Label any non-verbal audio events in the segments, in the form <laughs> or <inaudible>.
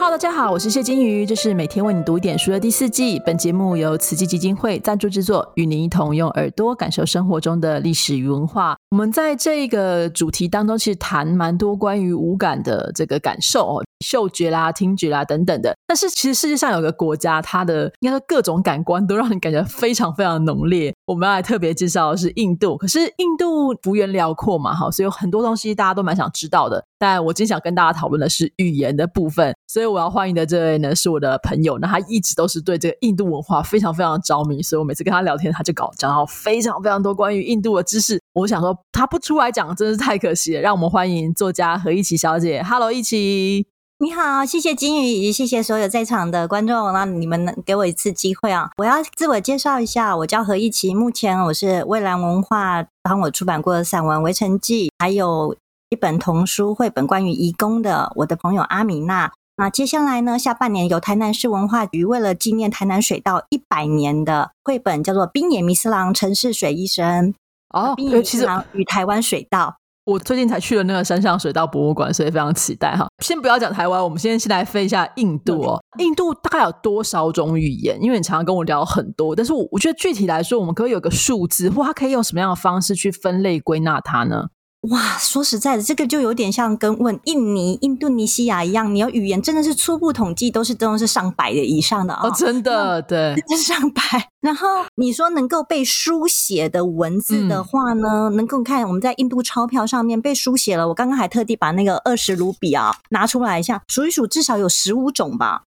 Hello，大家好，我是谢金鱼，这是每天为你读一点书的第四季。本节目由慈济基金会赞助制作，与您一同用耳朵感受生活中的历史与文化。我们在这个主题当中，其实谈蛮多关于五感的这个感受哦，嗅觉啦、听觉啦等等的。但是其实世界上有个国家，它的应该说各种感官都让你感觉非常非常浓烈。我们要来特别介绍的是印度，可是印度幅员辽阔嘛，哈，所以有很多东西大家都蛮想知道的。但我今天想跟大家讨论的是语言的部分，所以我要欢迎的这位呢是我的朋友，那他一直都是对这个印度文化非常非常着迷，所以我每次跟他聊天，他就搞讲到非常非常多关于印度的知识。我想说他不出来讲，真是太可惜了。让我们欢迎作家何一琪小姐，Hello，一琪。你好，谢谢金鱼，谢谢所有在场的观众，那你们能给我一次机会啊！我要自我介绍一下，我叫何一琪，目前我是蔚蓝文化帮我出版过的散文《围城记》，还有一本童书绘本关于移工的，我的朋友阿米娜。那接下来呢，下半年由台南市文化局为了纪念台南水道一百年的绘本，叫做《冰野弥斯郎城市水医生》哦，冰野弥斯郎与台湾水稻。我最近才去了那个山上水稻博物馆，所以非常期待哈。先不要讲台湾，我们先先来飞一下印度哦。印度大概有多少种语言？因为你常常跟我聊很多，但是我我觉得具体来说，我们可以有个数字，或它可以用什么样的方式去分类归纳它呢？哇，说实在的，这个就有点像跟问印尼、印度尼西亚一样，你要语言真的是初步统计都是都是上百的以上的哦，真的对，上百。然后你说能够被书写的文字的话呢，能够看我们在印度钞票上面被书写了，我刚刚还特地把那个二十卢比啊拿出来一下数一数，至少有十五种吧。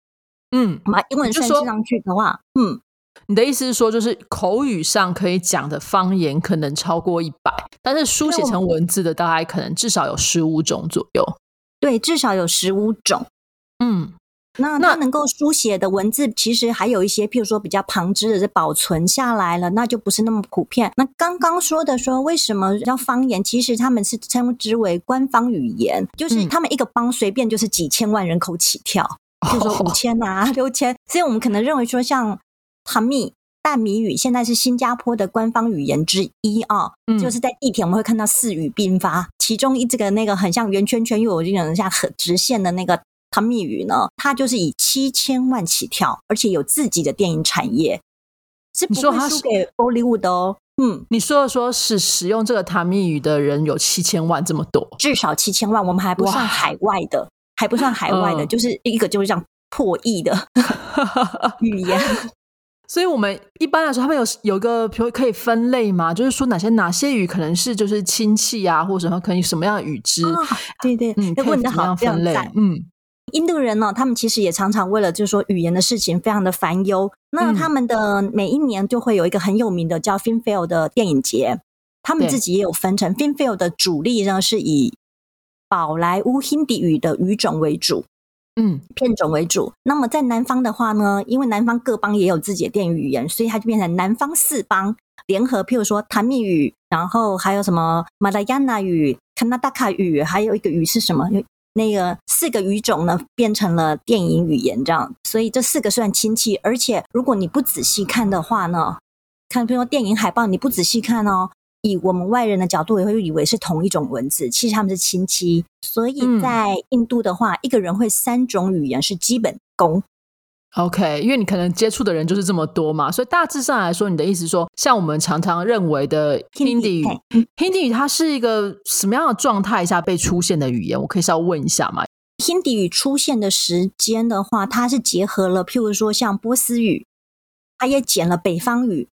嗯，把英文算上去的话，嗯。你的意思是说，就是口语上可以讲的方言可能超过一百，但是书写成文字的大概可能至少有十五种左右。对，至少有十五种。嗯，那那能够书写的文字，其实还有一些，譬如说比较旁支的，是保存下来了，那就不是那么普遍。那刚刚说的说，为什么叫方言？其实他们是称之为官方语言，就是他们一个邦随便就是几千万人口起跳，<laughs> 就说五千啊、六千，所以我们可能认为说像。哈密淡米语现在是新加坡的官方语言之一啊，就是在地铁我们会看到四语并发，其中一这个那个很像圆圈圈又有这种像很直线的那个哈密语呢，它就是以七千万起跳，而且有自己的电影产业，是不会输给 Bollywood 哦。嗯，你说的说是使用这个塔密语的人有七千万这么多，至少七千万，我们还不算海外的，还不算海外的，就是一个就是这样破亿的 <laughs> 语言。所以，我们一般来说，他们有有个比如可以分类吗？就是说，哪些哪些语可能是就是亲戚啊，或者什么，可能什么样的语支？对对，嗯，问的好，分类。嗯，印度人呢，他们其实也常常为了就是说语言的事情非常的烦忧。那他们的每一年就会有一个很有名的叫 Filmfare 的电影节，他们自己也有分成。Filmfare 的主力呢是以宝莱坞 Hindi 语的语种为主。嗯，片种为主。那么在南方的话呢，因为南方各邦也有自己的电影语言，所以它就变成南方四邦联合。譬如说塔米语，然后还有什么马来亚纳语、卡纳达卡语，还有一个语是什么？那个四个语种呢，变成了电影语言这样。所以这四个算亲戚，而且如果你不仔细看的话呢，看比如说电影海报，你不仔细看哦。以我们外人的角度，也会以为是同一种文字，其实他们是亲戚。所以在印度的话，一个人会三种语言是基本功。OK，因为你可能接触的人就是这么多嘛，所以大致上来说，你的意思说，像我们常常认为的 Hindi 语，Hindi 语它是一个什么样的状态下被出现的语言？我可以稍微问一下吗？Hindi 语出现的时间的话，它是结合了，譬如说像波斯语，它也捡了北方语，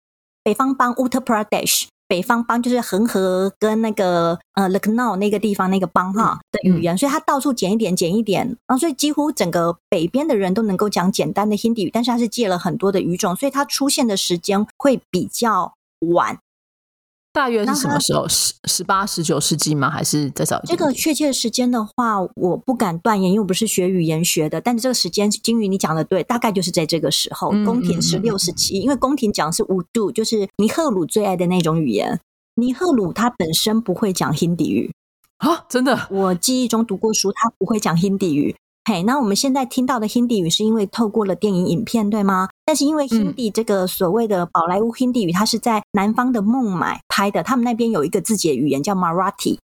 北方邦 Uttar Pradesh。北方邦就是恒河跟那个呃 Lucknow 那个地方那个邦哈的语言，所以它到处捡一点捡一点然啊，所以几乎整个北边的人都能够讲简单的 Hindi 语，但是它是借了很多的语种，所以它出现的时间会比较晚。大约是什么时候？十十八、十九世纪吗？还是再早？这个确切的时间的话，我不敢断言，因为我不是学语言学的。但是这个时间，金鱼你讲的对，大概就是在这个时候。宫廷是六十七，因为宫廷讲是五度，就是尼赫鲁最爱的那种语言。尼赫鲁他本身不会讲 Hindi 语啊，真的？我记忆中读过书，他不会讲 Hindi 语。嘿，那我们现在听到的 Hindi 语是因为透过了电影影片，对吗？但是因为 Hindi 这个所谓的宝莱坞 Hindi 语，它是在南方的孟买拍的，他们那边有一个自己的语言叫 Marathi，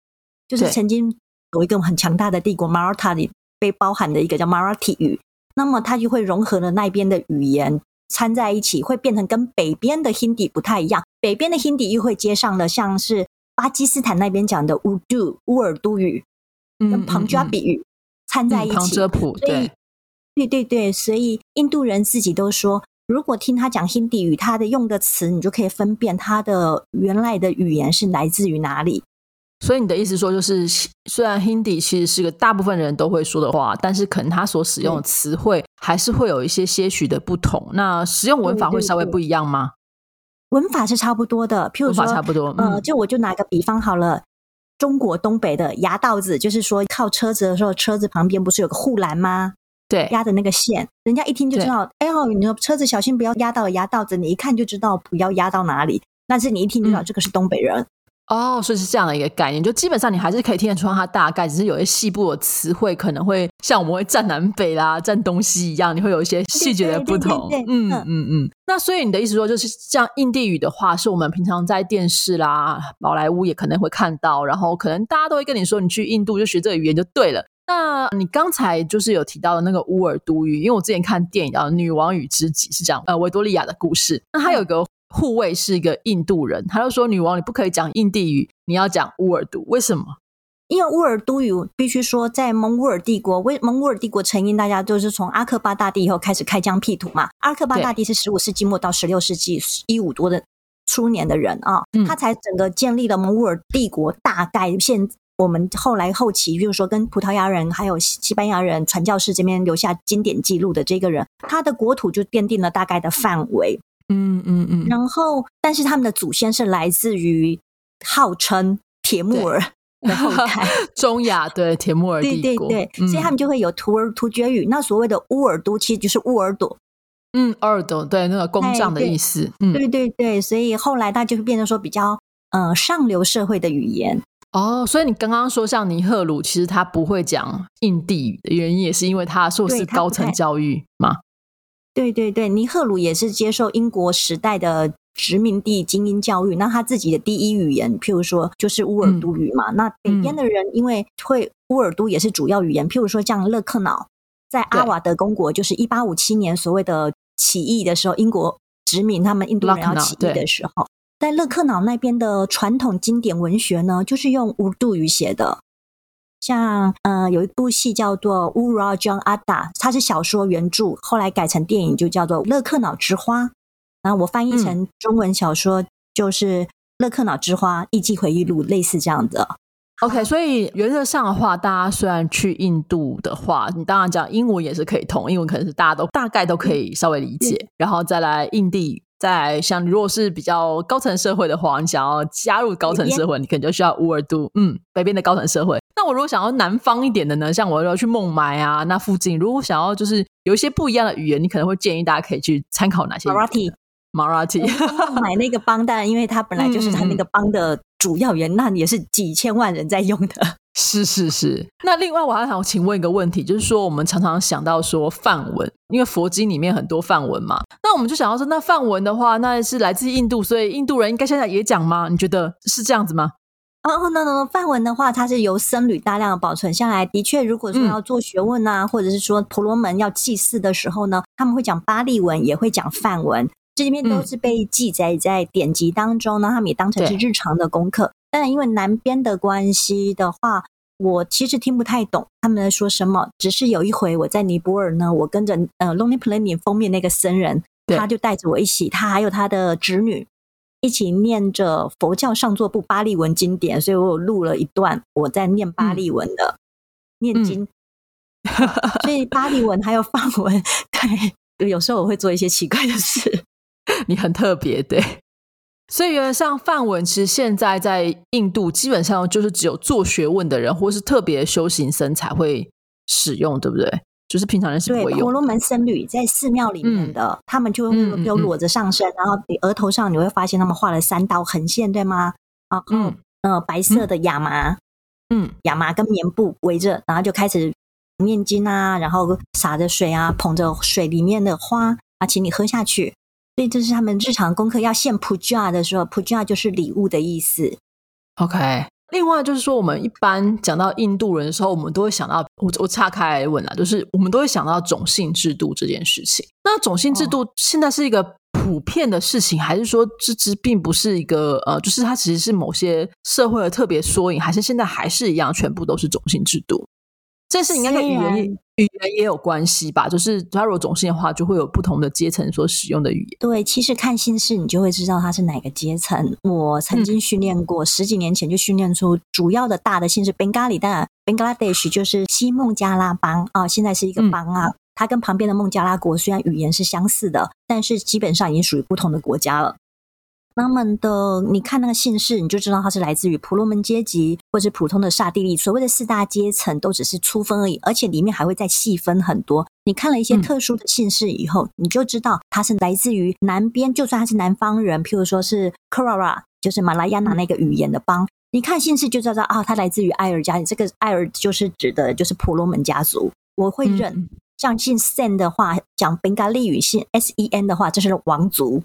就是曾经有一个很强大的帝国 Maratha 里被包含的一个叫 Marathi 语。那么它就会融合了那边的语言掺在一起，会变成跟北边的 Hindi 不太一样。北边的 Hindi 又会接上了像是巴基斯坦那边讲的乌杜乌尔都语，跟旁加比语掺在一起。旁遮普对，对对对，所以印度人自己都说，如果听他讲 Hindi 语，他的用的词，你就可以分辨他的原来的语言是来自于哪里。所以你的意思说，就是虽然 Hindi 其实是个大部分人都会说的话，但是可能他所使用的词汇还是会有一些些许的不同。那使用文法会稍微不一样吗？文法是差不多的，譬如说差不多。呃，就我就拿个比方好了，中国东北的压道子，就是说靠车子的时候，车子旁边不是有个护栏吗？对，压的那个线，人家一听就知道。哎呦，你说车子小心不要压到压道子，你一看就知道不要压到哪里。但是你一听就知道这个是东北人。哦，所以是这样的一个概念，就基本上你还是可以听得出它大概，只是有些细部的词汇可能会像我们会站南北啦、站东西一样，你会有一些细节的不同。嗯嗯嗯。那所以你的意思说，就是像印地语的话，是我们平常在电视啦、宝莱坞也可能会看到，然后可能大家都会跟你说，你去印度就学这个语言就对了。那你刚才就是有提到的那个乌尔都语，因为我之前看电影叫《女王与知己》，是讲呃维多利亚的故事，那它有个。护卫是一个印度人，他就说：“女王，你不可以讲印地语，你要讲乌尔都。为什么？因为乌尔都语必须说，在蒙古尔帝国，为蒙古尔帝国成因，大家就是从阿克巴大帝以后开始开疆辟土嘛。阿克巴大帝是十五世纪末到十六世纪一五多的初年的人啊，他才整个建立了蒙古尔帝国。大概现我们后来后期，比如说跟葡萄牙人还有西班牙人传教士这边留下经典记录的这个人，他的国土就奠定了大概的范围。”嗯嗯嗯，然后，但是他们的祖先是来自于号称铁木尔 <laughs> 的后代，中亚对铁木尔帝国，对对对，所以他们就会有图尔突厥语。那所谓的乌尔都其实就是乌尔朵，嗯，尔朵对那个工匠的意思，嗯，对对对，所以后来它就会变成说比较呃上流社会的语言。哦，所以你刚刚说像尼赫鲁，其实他不会讲印地语的原因，也是因为他受是高层教育吗？对对对，尼赫鲁也是接受英国时代的殖民地精英教育，那他自己的第一语言，譬如说就是乌尔都语嘛。那北边的人因为会乌尔都也是主要语言，譬如说像勒克瑙，在阿瓦德公国，就是一八五七年所谓的起义的时候，英国殖民他们印度人要起义的时候，在勒克瑙那边的传统经典文学呢，就是用乌杜语写的。像呃，有一部戏叫做《乌拉江阿达》，它是小说原著，后来改成电影就叫做《勒克瑙之花》。然后我翻译成中文小说就是《勒克瑙之花：艺伎回忆录》，类似这样的。OK，所以原则上的话，大家虽然去印度的话，你当然讲英文也是可以通，英文可能是大家都大概都可以稍微理解，然后再来印地。在像如果是比较高层社会的话，你想要加入高层社会，你可能就需要乌尔都，嗯，北边的高层社会。那我如果想要南方一点的呢？像我要去孟买啊，那附近如果想要就是有一些不一样的语言，你可能会建议大家可以去参考哪些？Marathi，Marathi，买那个邦，但因为它本来就是它那个邦的主要语言，那也是几千万人在用的。是是是，那另外我还想请问一个问题，就是说我们常常想到说梵文，因为佛经里面很多梵文嘛，那我们就想要说，那梵文的话，那是来自印度，所以印度人应该现在也讲吗？你觉得是这样子吗？哦，no no，梵文的话，它是由僧侣大量的保存下来。的确，如果说要做学问啊，或者是说婆罗门要祭祀的时候呢，他们会讲巴利文，也会讲梵文，这里面都是被记载在典籍当中呢，他们也当成是日常的功课。当然，因为南边的关系的话，我其实听不太懂他们在说什么。只是有一回我在尼泊尔呢，我跟着呃《Lonely Planet》封面那个僧人，他就带着我一起，他还有他的侄女一起念着佛教上座部巴利文经典，所以我有录了一段我在念巴利文的念经。所以巴利文还有梵文，对，有时候我会做一些奇怪的事。<laughs> 你很特别，对。所以，原来像梵文，其实现在在印度基本上就是只有做学问的人，或是特别修行僧才会使用，对不对？就是平常人是不会用。婆罗门僧侣在寺庙里面的，他们就有裸着上身，然后额头上你会发现他们画了三道横线，对吗？啊，嗯，呃，白色的亚麻，嗯，亚麻跟棉布围着，然后就开始念经啊，然后洒着水啊，捧着水里面的花啊，请你喝下去。所以这是他们日常功课。要献 puja 的时候，puja 就是礼物的意思。OK，另外就是说，我们一般讲到印度人的时候，我们都会想到，我我岔开来问啊，就是我们都会想到种姓制度这件事情。那种姓制度现在是一个普遍的事情，还是说这只并不是一个呃，就是它其实是某些社会的特别缩影，还是现在还是一样，全部都是种姓制度？这是应该跟语言语言也有关系吧？就是它如果种姓的话，就会有不同的阶层所使用的语言。对，其实看姓氏，你就会知道它是哪个阶层。我曾经训练过，十几年前就训练出主要的大的姓氏 Bengali，当然 Bangladesh 就是西孟加拉邦啊，现在是一个邦啊。它跟旁边的孟加拉国虽然语言是相似的，但是基本上已经属于不同的国家了。他们的，你看那个姓氏，你就知道他是来自于婆罗门阶级，或是普通的刹帝利。所谓的四大阶层都只是粗分而已，而且里面还会再细分很多。你看了一些特殊的姓氏以后，你就知道他是来自于南边，就算他是南方人，譬如说是 Kerala，就是马来亚那那个语言的邦。你看姓氏就知道啊，他来自于艾尔家，这个艾尔就是指的就是婆罗门家族。我会认，像姓 Sen 的话，讲宾嘎利语姓 S E N 的话，这是王族。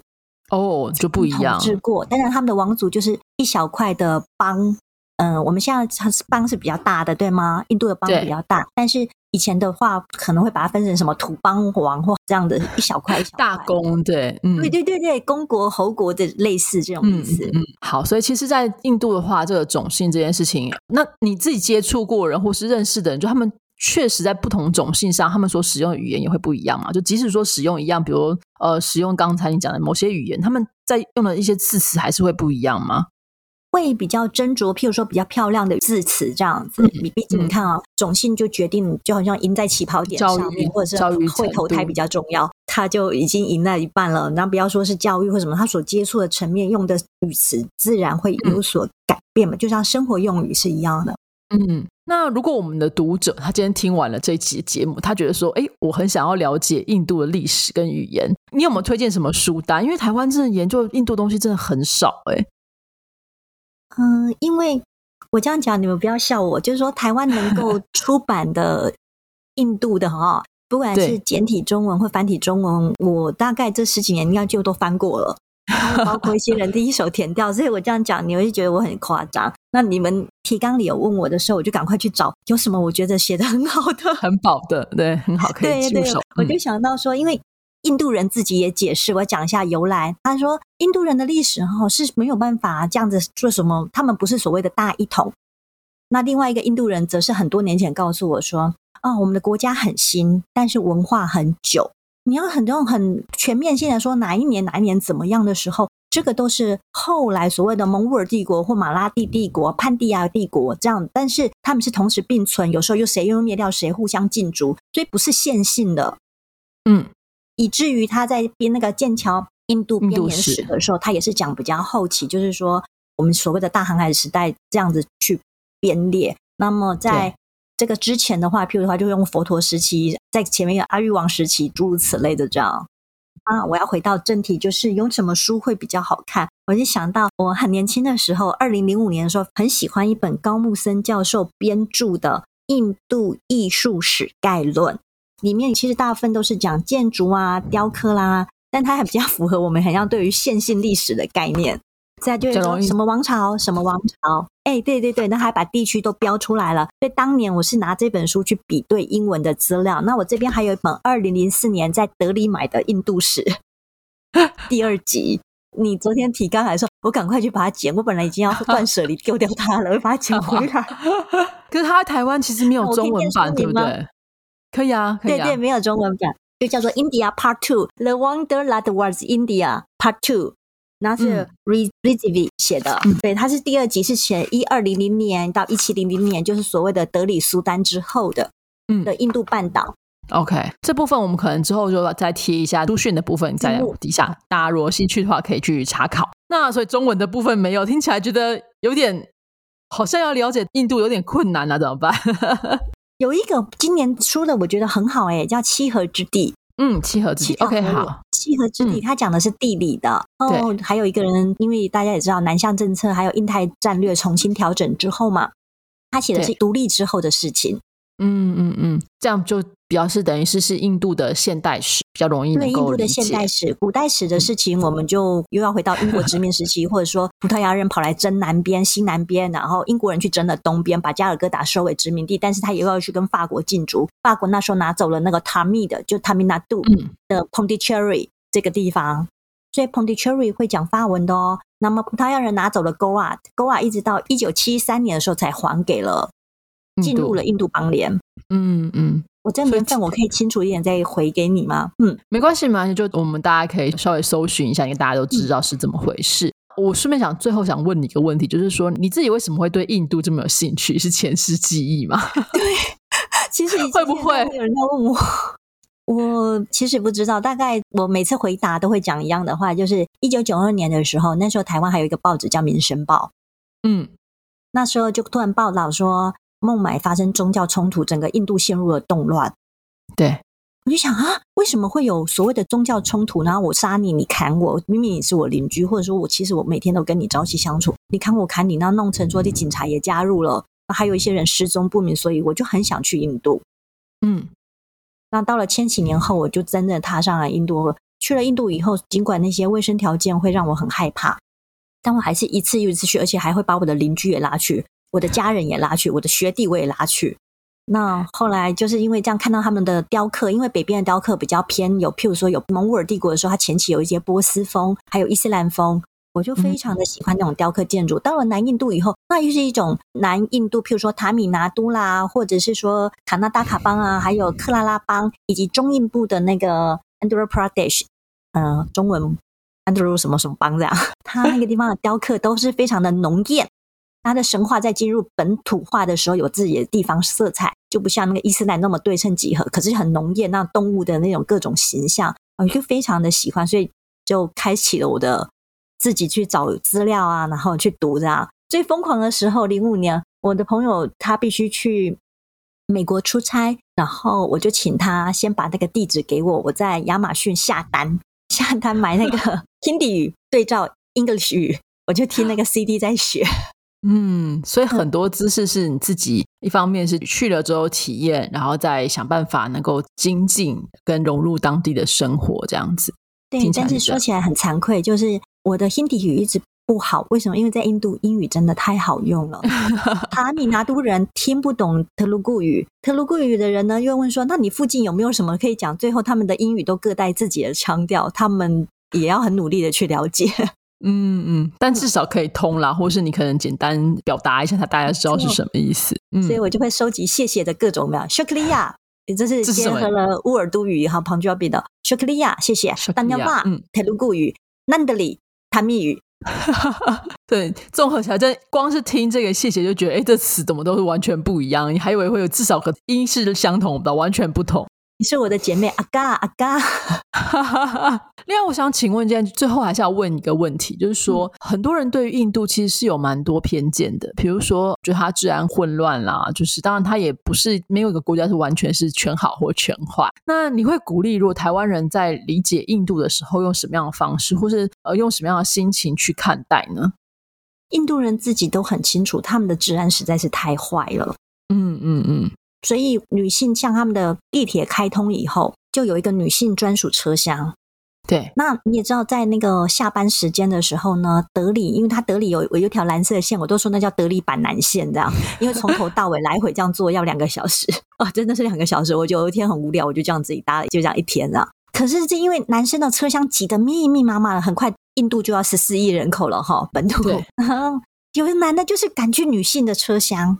哦，就不一样。统治过，但是他们的王族就是一小块的邦。嗯，我们现在邦是比较大的，对吗？印度的邦比较大，但是以前的话可能会把它分成什么土邦王或这样的一小块一小大公，对，嗯，对对对对，公国侯国的类似这种意思。嗯，好，所以其实，在印度的话，这个种姓这件事情，那你自己接触过人或是认识的人，就他们。确实，在不同种姓上，他们所使用的语言也会不一样嘛。就即使说使用一样，比如呃，使用刚才你讲的某些语言，他们在用的一些字词还是会不一样吗？会比较斟酌，譬如说比较漂亮的字词这样子。你毕竟你看啊，种姓就决定，就好像赢在起跑点上面，或者是会投胎比较重要，他就已经赢了一半了。那不要说是教育或什么，他所接触的层面用的语词自然会有所改变嘛，就像生活用语是一样的。嗯。那如果我们的读者他今天听完了这一期节目，他觉得说，哎，我很想要了解印度的历史跟语言，你有没有推荐什么书单？因为台湾真的研究印度东西真的很少，哎。嗯，因为我这样讲，你们不要笑我，就是说台湾能够 <laughs> 出版的印度的哈，不管是简体中文或繁体中文，我大概这十几年应该就都翻过了。<laughs> 包括一些人第一手填掉，所以我这样讲，你会觉得我很夸张。那你们提纲里有问我的时候，我就赶快去找有什么我觉得写的很好的、<laughs> 很饱的，对，很好可以入手。我就想到说，因为印度人自己也解释，我讲一下由来。他说，印度人的历史哈是没有办法这样子做什么，他们不是所谓的大一统。那另外一个印度人则是很多年前告诉我说，啊，我们的国家很新，但是文化很久。你要很多很全面性的说哪一年哪一年怎么样的时候，这个都是后来所谓的蒙古尔帝国或马拉蒂帝国、潘蒂亚帝国这样，但是他们是同时并存，有时候又谁又灭掉谁，互相竞逐，所以不是线性的。嗯，以至于他在编那个剑桥印度编年史的时候，他也是讲比较后期，就是说我们所谓的大航海时代这样子去编列。那么在这个之前的话，譬如的话，就用佛陀时期，在前面有阿育王时期，诸如此类的这样。啊，我要回到正题，就是用什么书会比较好看？我就想到我很年轻的时候，二零零五年的时候，很喜欢一本高木森教授编著的《印度艺术史概论》，里面其实大部分都是讲建筑啊、雕刻啦，但它还比较符合我们很像对于线性历史的概念。再就是说什么王朝，什么王朝？哎，对对对，那还把地区都标出来了。所以当年我是拿这本书去比对英文的资料。那我这边还有一本二零零四年在德里买的印度史 <laughs> 第二集。你昨天提纲还说，我赶快去把它剪。我本来已经要断舍离丢掉它了，我把它捡回来。<laughs> 可是它在台湾其实没有中文版，对不对？可以啊，对对，没有中文版，就叫做 India Part Two：The Wonder That Was India Part Two。那是 Re Rezivi 写的，对，他是第二集是写一二零零年到一七零零年，就是所谓的德里苏丹之后的，嗯，的印度半岛。OK，这部分我们可能之后就再贴一下书讯的部分在底下，大家如果兴趣的话可以去查考。那所以中文的部分没有，听起来觉得有点好像要了解印度有点困难啊，怎么办？<laughs> 有一个今年出的我觉得很好哎，叫七河之地。嗯，七合之地，OK，好，七合之地，他讲的是地理的。哦，还有一个人，因为大家也知道南向政策，还有印太战略重新调整之后嘛，他写的是独立之后的事情。嗯嗯嗯，这样就比较是等于是是印度的现代史。比较容易能够印度的现代史、古代史的事情，我们就又要回到英国殖民时期，或者说葡萄牙人跑来争南边、西南边，然后英国人去争了东边，把加尔各答收为殖民地，但是他又要去跟法国竞逐。法国那时候拿走了那个塔米的，就塔米纳杜的 Pondicherry 这个地方，所以 Pondicherry 会讲法文的哦。那么葡萄牙人拿走了 Goa，Goa 一直到一九七三年的时候才还给了，进入了印度邦联。嗯嗯。我这年份我可以清楚一点再回给你吗？嗯，没关系没关系，就我们大家可以稍微搜寻一下，因为大家都知道是怎么回事。我顺便想最后想问你一个问题，就是说你自己为什么会对印度这么有兴趣？是前世记忆吗？<laughs> 对，其实会不会有人在问我？我其实不知道，大概我每次回答都会讲一样的话，就是一九九二年的时候，那时候台湾还有一个报纸叫《民生报》，嗯，那时候就突然报道说。孟买发生宗教冲突，整个印度陷入了动乱。对，我就想啊，为什么会有所谓的宗教冲突？然后我杀你，你砍我，明明你是我邻居，或者说我其实我每天都跟你朝夕相处，你砍我砍你，那弄成说的警察也加入了，还有一些人失踪不明，所以我就很想去印度。嗯，那到了千禧年后，我就真的踏上了印度。去了印度以后，尽管那些卫生条件会让我很害怕，但我还是一次又一次去，而且还会把我的邻居也拉去。我的家人也拉去，我的学弟我也拉去。那后来就是因为这样看到他们的雕刻，因为北边的雕刻比较偏有，譬如说有蒙古尔帝国的时候，它前期有一些波斯风，还有伊斯兰风，我就非常的喜欢那种雕刻建筑。到了南印度以后，那又是一种南印度，譬如说塔米拿都啦，或者是说卡纳达卡邦啊，还有克拉拉邦，以及中印部的那个 Andhra Pradesh，嗯，中文 Andhra 什么什么邦这样，<laughs> 它那个地方的雕刻都是非常的浓艳。它的神话在进入本土化的时候，有自己的地方色彩，就不像那个伊斯兰那么对称几何，可是很浓艳，那动物的那种各种形象，我就非常的喜欢，所以就开启了我的自己去找资料啊，然后去读这样。最疯狂的时候，零五年，我的朋友他必须去美国出差，然后我就请他先把那个地址给我，我在亚马逊下单，下单买那个 <laughs> Hindi 语对照 English 语，我就听那个 CD 在学。嗯，所以很多知识是你自己一方面是去了之后体验，然后再想办法能够精进跟融入当地的生活这样子。对，但是说起来很惭愧，就是我的 Hindi 语一直不好。为什么？因为在印度英语真的太好用了。<laughs> 塔米拿都人听不懂特鲁固语，特鲁固语的人呢又问说：“那你附近有没有什么可以讲？”最后他们的英语都各带自己的腔调，他们也要很努力的去了解。嗯嗯，但至少可以通啦，或是你可能简单表达一下，他大家知道是什么意思。嗯所以我就会收集谢谢的各种没有 s h u k r i a 也就是结合了乌尔都语和旁遮比的 s h u k r i a 谢谢。丹尼瓦，嗯，泰卢固语，Nandali，塔米语。<laughs> 对，综合起来，这光是听这个谢谢就觉得，哎，这词怎么都是完全不一样？你还以为会有至少和音是相同的，完全不同。你是我的姐妹阿嘎阿嘎。<laughs> 另外，我想请问，今天最后还是要问一个问题，就是说，很多人对于印度其实是有蛮多偏见的，比如说，觉得它治安混乱啦，就是当然，它也不是没有一个国家是完全是全好或全坏。那你会鼓励，如果台湾人在理解印度的时候，用什么样的方式，或是呃，用什么样的心情去看待呢？印度人自己都很清楚，他们的治安实在是太坏了。嗯嗯嗯。所以，女性像他们的地铁开通以后，就有一个女性专属车厢。对，那你也知道，在那个下班时间的时候呢，德里，因为它德里有有一条蓝色的线，我都说那叫德里板南线，这样，因为从头到尾来回这样坐要两个小时啊，<laughs> 真的是两个小时。我就有一天很无聊，我就这样自己搭了，就这样一天这样。可是这因为男生的车厢挤得密密麻麻的，很快印度就要十四亿人口了哈，本土，<laughs> 有的男的就是赶去女性的车厢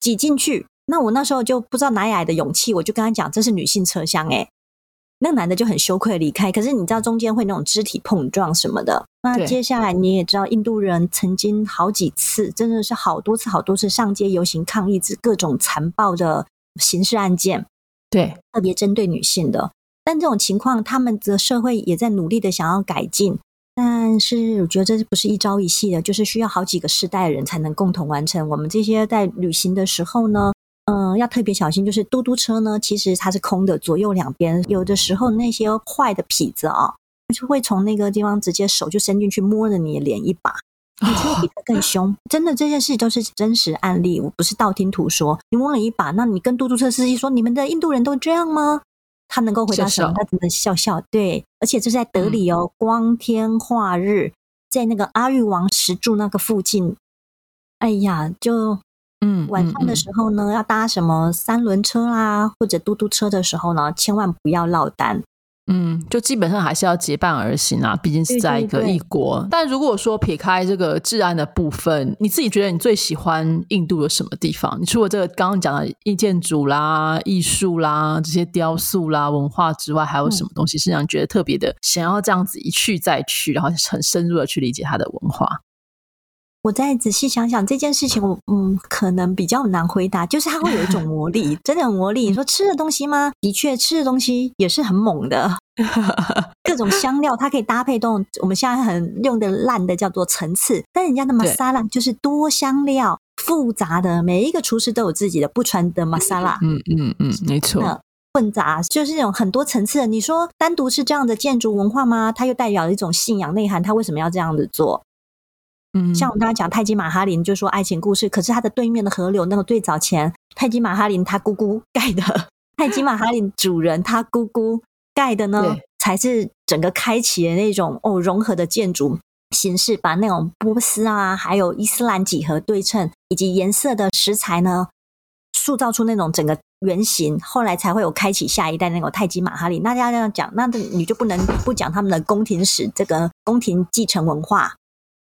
挤进去。那我那时候就不知道哪里来的勇气，我就跟他讲这是女性车厢，哎，那个男的就很羞愧离开。可是你知道中间会那种肢体碰撞什么的。那接下来你也知道，印度人曾经好几次，真的是好多次、好多次上街游行抗议，之各种残暴的刑事案件，对，特别针对女性的。但这种情况，他们的社会也在努力的想要改进。但是我觉得这不是一朝一夕的，就是需要好几个世代的人才能共同完成。我们这些在旅行的时候呢？嗯，要特别小心，就是嘟嘟车呢，其实它是空的，左右两边有的时候那些坏的痞子啊，就会从那个地方直接手就伸进去摸了你的脸一把，你就会比他更凶。真的，这件事都是真实案例，我不是道听途说。你摸了一把，那你跟嘟嘟车司机说，你们的印度人都这样吗？他能够回答什么？他只能笑笑。对，而且这是在德里哦，光天化日，在那个阿育王石柱那个附近。哎呀，就嗯，晚上的时候呢，要搭什么三轮车啦，或者嘟嘟车的时候呢，千万不要落单。嗯，就基本上还是要结伴而行啊，毕竟是在一个异国。但如果说撇开这个治安的部分，你自己觉得你最喜欢印度的什么地方？你除了这个刚刚讲的意建筑啦、艺术啦、这些雕塑啦、文化之外，还有什么东西是让你觉得特别的，想要这样子一去再去，然后很深入的去理解它的文化？我再仔细想想这件事情，我嗯，可能比较难回答。就是它会有一种魔力，<laughs> 真的有魔力。你说吃的东西吗？的确，吃的东西也是很猛的。<laughs> 各种香料，它可以搭配动我们现在很用的烂的叫做层次，但人家的玛莎拉就是多香料、复杂的，每一个厨师都有自己的不传的玛莎拉。嗯嗯嗯，没错。混杂就是那种很多层次的。你说单独是这样的建筑文化吗？它又代表一种信仰内涵，它为什么要这样子做？嗯，像我们刚刚讲泰姬玛哈林，就说爱情故事。可是它的对面的河流，那个最早前泰姬玛哈林他姑姑盖的，泰姬玛哈林主人他姑姑盖的呢，才是整个开启的那种哦融合的建筑形式，把那种波斯啊，还有伊斯兰几何对称以及颜色的石材呢，塑造出那种整个原型。后来才会有开启下一代那个泰姬玛哈林。那要这样讲，那你就不能不讲他们的宫廷史，这个宫廷继承文化。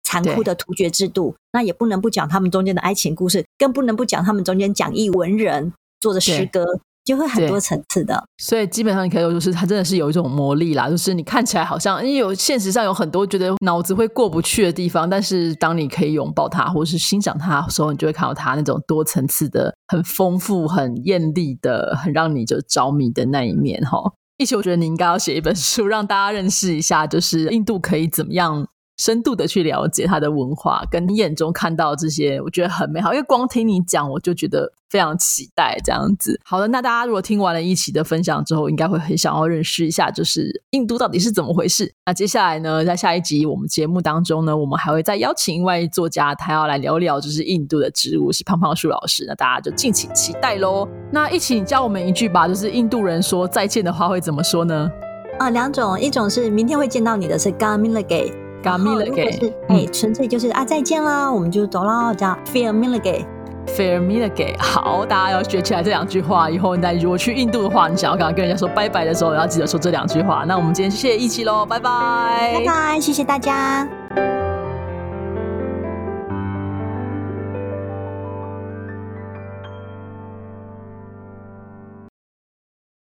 残酷的突厥制度，那也不能不讲他们中间的爱情故事，更不能不讲他们中间讲义文人做的诗歌，就会很多层次的。所以基本上你可以说，就是它真的是有一种魔力啦，就是你看起来好像，因为有现实上有很多觉得脑子会过不去的地方，但是当你可以拥抱它或是欣赏它的时候，你就会看到它那种多层次的、很丰富、很艳丽的、很让你就着迷的那一面。哈，一起我觉得你应该要写一本书，让大家认识一下，就是印度可以怎么样。深度的去了解他的文化，跟你眼中看到这些，我觉得很美好。因为光听你讲，我就觉得非常期待这样子。好的，那大家如果听完了一期的分享之后，应该会很想要认识一下，就是印度到底是怎么回事。那接下来呢，在下一集我们节目当中呢，我们还会再邀请一位作家，他要来聊聊就是印度的植物，是胖胖树老师。那大家就敬请期待喽。那一起教我们一句吧，就是印度人说再见的话会怎么说呢？啊，两种，一种是明天会见到你的是 Gamilage。嘎米勒给，哎，纯粹就是啊，再见啦，我们就走啦，叫 Fair Milage，Fair Milage，好，大家要学起来这两句话，以后你如果去印度的话，你想要刚刚跟人家说拜拜的时候，要记得说这两句话。那我们今天谢谢一起喽，拜拜，拜拜，谢谢大家。